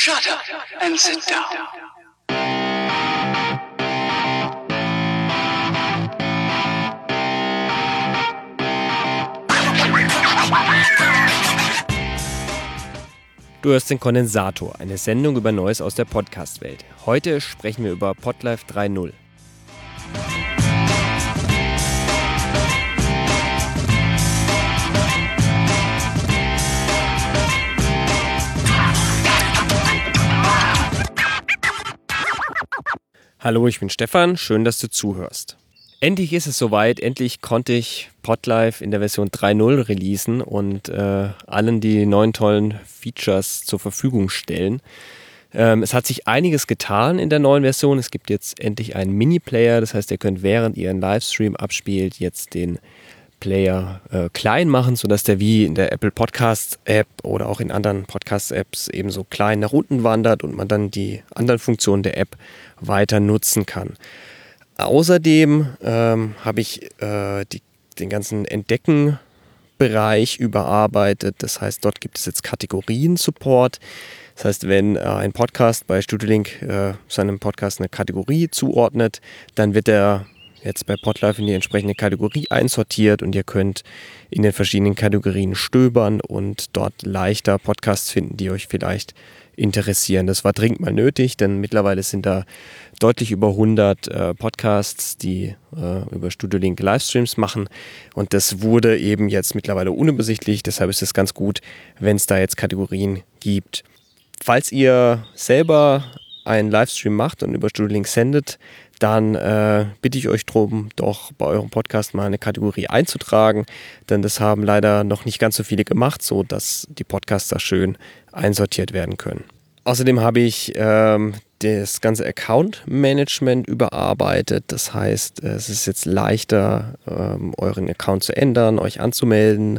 Shut up and sit down. Du hörst den Kondensator, eine Sendung über Neues aus der Podcast-Welt. Heute sprechen wir über Podlife 3.0. Hallo, ich bin Stefan, schön, dass du zuhörst. Endlich ist es soweit, endlich konnte ich Podlife in der Version 3.0 releasen und äh, allen die neuen tollen Features zur Verfügung stellen. Ähm, es hat sich einiges getan in der neuen Version. Es gibt jetzt endlich einen Mini-Player, das heißt, ihr könnt während ihr einen Livestream abspielt, jetzt den Player äh, klein machen, sodass der wie in der Apple Podcast App oder auch in anderen Podcast Apps eben so klein nach unten wandert und man dann die anderen Funktionen der App weiter nutzen kann. Außerdem ähm, habe ich äh, die, den ganzen Entdecken-Bereich überarbeitet. Das heißt, dort gibt es jetzt Kategorien-Support. Das heißt, wenn äh, ein Podcast bei StudioLink äh, seinem Podcast eine Kategorie zuordnet, dann wird er jetzt bei Podlife in die entsprechende Kategorie einsortiert und ihr könnt in den verschiedenen Kategorien stöbern und dort leichter Podcasts finden, die euch vielleicht interessieren. Das war dringend mal nötig, denn mittlerweile sind da deutlich über 100 äh, Podcasts, die äh, über Studio Link Livestreams machen und das wurde eben jetzt mittlerweile unübersichtlich, deshalb ist es ganz gut, wenn es da jetzt Kategorien gibt. Falls ihr selber einen Livestream macht und über Studio Link sendet, dann äh, bitte ich euch darum, doch bei eurem Podcast mal eine Kategorie einzutragen, denn das haben leider noch nicht ganz so viele gemacht, so dass die Podcasts da schön einsortiert werden können. Außerdem habe ich ähm, das ganze Account-Management überarbeitet. Das heißt, es ist jetzt leichter, ähm, euren Account zu ändern, euch anzumelden,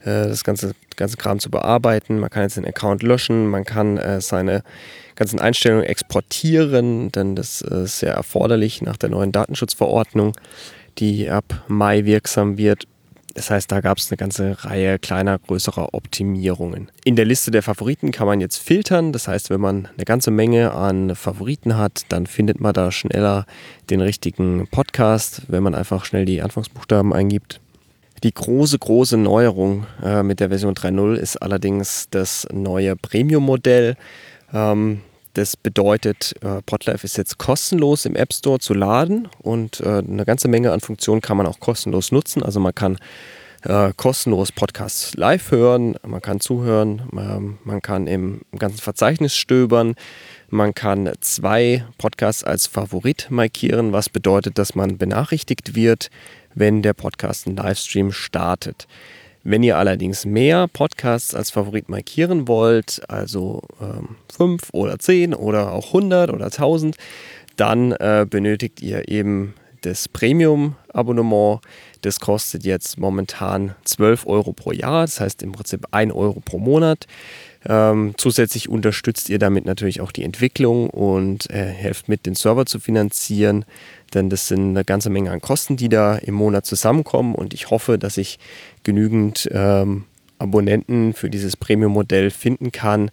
äh, das ganze, ganze Kram zu bearbeiten. Man kann jetzt den Account löschen, man kann äh, seine ganzen Einstellungen exportieren, denn das ist sehr erforderlich nach der neuen Datenschutzverordnung, die ab Mai wirksam wird. Das heißt, da gab es eine ganze Reihe kleiner, größerer Optimierungen. In der Liste der Favoriten kann man jetzt filtern. Das heißt, wenn man eine ganze Menge an Favoriten hat, dann findet man da schneller den richtigen Podcast, wenn man einfach schnell die Anfangsbuchstaben eingibt. Die große, große Neuerung äh, mit der Version 3.0 ist allerdings das neue Premium-Modell. Ähm, das bedeutet, äh, Podlife ist jetzt kostenlos im App Store zu laden und äh, eine ganze Menge an Funktionen kann man auch kostenlos nutzen. Also man kann äh, kostenlos Podcasts live hören, man kann zuhören, ähm, man kann im ganzen Verzeichnis stöbern, man kann zwei Podcasts als Favorit markieren, was bedeutet, dass man benachrichtigt wird, wenn der Podcast einen Livestream startet. Wenn ihr allerdings mehr Podcasts als Favorit markieren wollt, also ähm, 5 oder 10 oder auch 100 oder 1000, dann äh, benötigt ihr eben das Premium-Abonnement. Das kostet jetzt momentan 12 Euro pro Jahr, das heißt im Prinzip 1 Euro pro Monat. Ähm, zusätzlich unterstützt ihr damit natürlich auch die Entwicklung und äh, helft mit, den Server zu finanzieren, denn das sind eine ganze Menge an Kosten, die da im Monat zusammenkommen und ich hoffe, dass ich genügend ähm, Abonnenten für dieses Premium-Modell finden kann,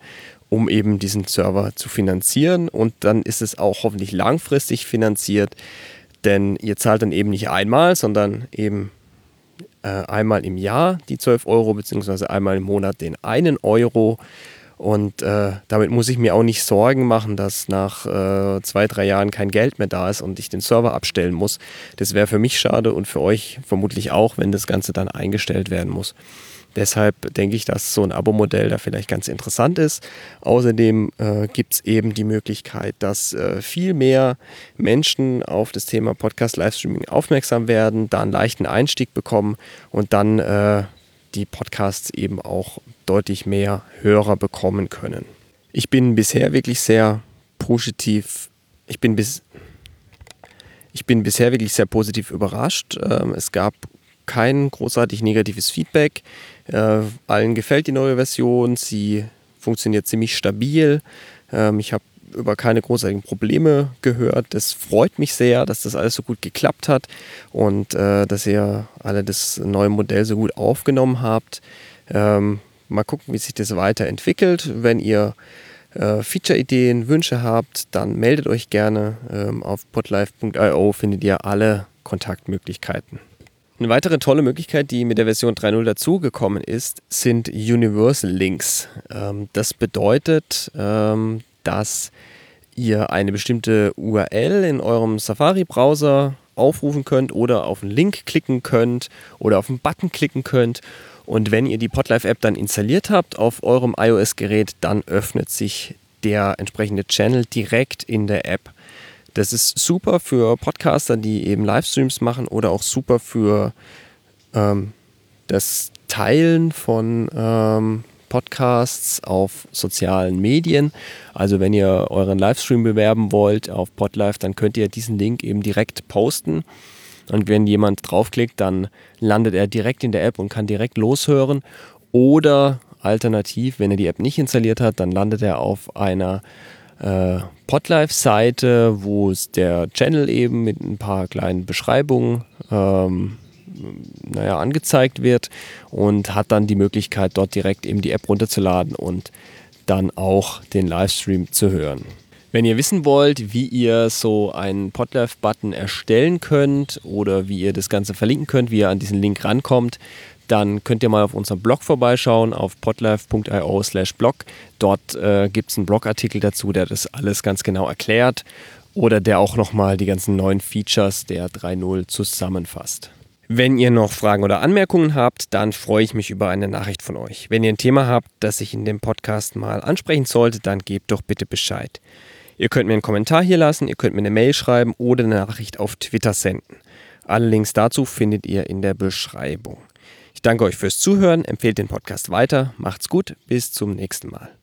um eben diesen Server zu finanzieren und dann ist es auch hoffentlich langfristig finanziert, denn ihr zahlt dann eben nicht einmal, sondern eben einmal im Jahr die 12 Euro, beziehungsweise einmal im Monat den einen Euro. Und äh, damit muss ich mir auch nicht Sorgen machen, dass nach äh, zwei, drei Jahren kein Geld mehr da ist und ich den Server abstellen muss. Das wäre für mich schade und für euch vermutlich auch, wenn das Ganze dann eingestellt werden muss. Deshalb denke ich, dass so ein Abo-Modell da vielleicht ganz interessant ist. Außerdem äh, gibt es eben die Möglichkeit, dass äh, viel mehr Menschen auf das Thema Podcast-Livestreaming aufmerksam werden, da einen leichten Einstieg bekommen und dann äh, die Podcasts eben auch deutlich mehr Hörer bekommen können. Ich bin bisher wirklich sehr positiv. Ich bin bis ich bin bisher wirklich sehr positiv überrascht. Ähm, es gab kein großartig negatives Feedback. Äh, allen gefällt die neue Version. Sie funktioniert ziemlich stabil. Ähm, ich habe über keine großartigen Probleme gehört. Das freut mich sehr, dass das alles so gut geklappt hat und äh, dass ihr alle das neue Modell so gut aufgenommen habt. Ähm, mal gucken, wie sich das weiterentwickelt. Wenn ihr äh, Feature-Ideen, Wünsche habt, dann meldet euch gerne. Ähm, auf podlife.io findet ihr alle Kontaktmöglichkeiten. Eine weitere tolle Möglichkeit, die mit der Version 3.0 dazugekommen ist, sind Universal Links. Ähm, das bedeutet, ähm, dass ihr eine bestimmte URL in eurem Safari-Browser aufrufen könnt oder auf einen Link klicken könnt oder auf einen Button klicken könnt. Und wenn ihr die Podlife-App dann installiert habt auf eurem iOS-Gerät, dann öffnet sich der entsprechende Channel direkt in der App. Das ist super für Podcaster, die eben Livestreams machen oder auch super für ähm, das Teilen von ähm, Podcasts auf sozialen Medien. Also wenn ihr euren Livestream bewerben wollt auf Podlife, dann könnt ihr diesen Link eben direkt posten. Und wenn jemand draufklickt, dann landet er direkt in der App und kann direkt loshören. Oder alternativ, wenn er die App nicht installiert hat, dann landet er auf einer äh, Podlife-Seite, wo es der Channel eben mit ein paar kleinen Beschreibungen ähm, naja, angezeigt wird und hat dann die Möglichkeit, dort direkt eben die App runterzuladen und dann auch den Livestream zu hören. Wenn ihr wissen wollt, wie ihr so einen Podlife-Button erstellen könnt oder wie ihr das Ganze verlinken könnt, wie ihr an diesen Link rankommt, dann könnt ihr mal auf unserem Blog vorbeischauen, auf podlife.io slash blog. Dort äh, gibt es einen Blogartikel dazu, der das alles ganz genau erklärt oder der auch nochmal die ganzen neuen Features der 3.0 zusammenfasst. Wenn ihr noch Fragen oder Anmerkungen habt, dann freue ich mich über eine Nachricht von euch. Wenn ihr ein Thema habt, das ich in dem Podcast mal ansprechen sollte, dann gebt doch bitte Bescheid. Ihr könnt mir einen Kommentar hier lassen, ihr könnt mir eine Mail schreiben oder eine Nachricht auf Twitter senden. Alle Links dazu findet ihr in der Beschreibung. Ich danke euch fürs Zuhören, empfehlt den Podcast weiter, macht's gut, bis zum nächsten Mal.